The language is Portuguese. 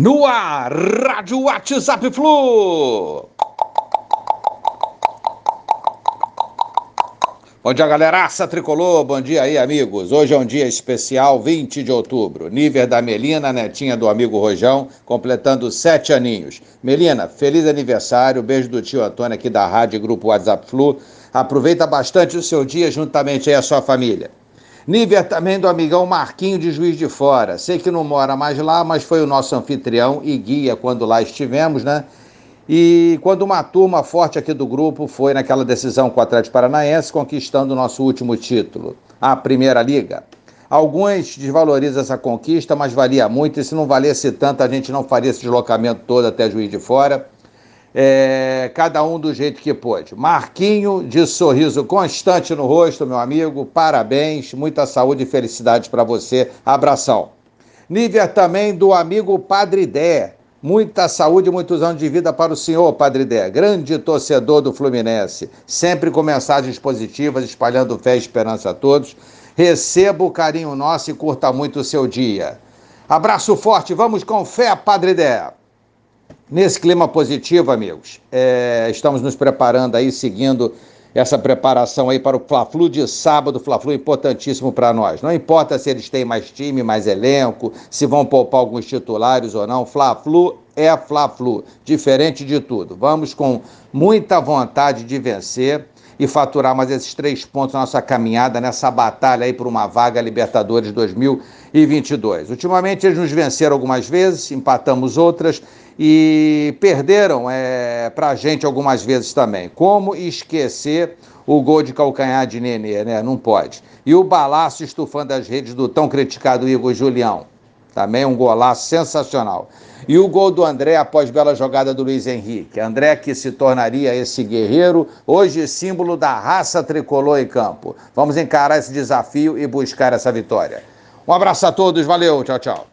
No ar, Rádio WhatsApp Flu. Bom dia, galeraça tricolor. Bom dia aí, amigos. Hoje é um dia especial, 20 de outubro. Nível da Melina, netinha do amigo Rojão, completando sete aninhos. Melina, feliz aniversário. Beijo do tio Antônio aqui da Rádio Grupo WhatsApp Flu. Aproveita bastante o seu dia juntamente aí a sua família. Nível também do amigão Marquinho de Juiz de Fora. Sei que não mora mais lá, mas foi o nosso anfitrião e guia quando lá estivemos, né? E quando uma turma forte aqui do grupo foi naquela decisão com o Atlético Paranaense, conquistando o nosso último título, a Primeira Liga. Alguns desvalorizam essa conquista, mas valia muito, e se não valesse tanto, a gente não faria esse deslocamento todo até Juiz de Fora é, cada um do jeito que pôde. Marquinho, de sorriso constante no rosto, meu amigo, parabéns, muita saúde e felicidade para você. Abração. Nível também do amigo Padre Dé. Muita saúde e muitos anos de vida para o senhor, Padre Dé, grande torcedor do Fluminense, sempre com mensagens positivas, espalhando fé e esperança a todos. Receba o carinho nosso e curta muito o seu dia. Abraço forte, vamos com fé, Padre Dé. Nesse clima positivo, amigos, é, estamos nos preparando aí, seguindo essa preparação aí para o Fla-Flu de sábado, Fla-Flu importantíssimo para nós. Não importa se eles têm mais time, mais elenco, se vão poupar alguns titulares ou não, Fla-Flu é Fla-Flu, diferente de tudo. Vamos com muita vontade de vencer e faturar mais esses três pontos na nossa caminhada, nessa batalha aí por uma vaga Libertadores 2022. Ultimamente eles nos venceram algumas vezes, empatamos outras e perderam é, para a gente algumas vezes também. Como esquecer o gol de calcanhar de Nenê, né? Não pode. E o balaço estufando as redes do tão criticado Igor Julião. Também um golaço sensacional. E o gol do André após bela jogada do Luiz Henrique. André que se tornaria esse guerreiro, hoje símbolo da raça tricolor em campo. Vamos encarar esse desafio e buscar essa vitória. Um abraço a todos, valeu, tchau, tchau.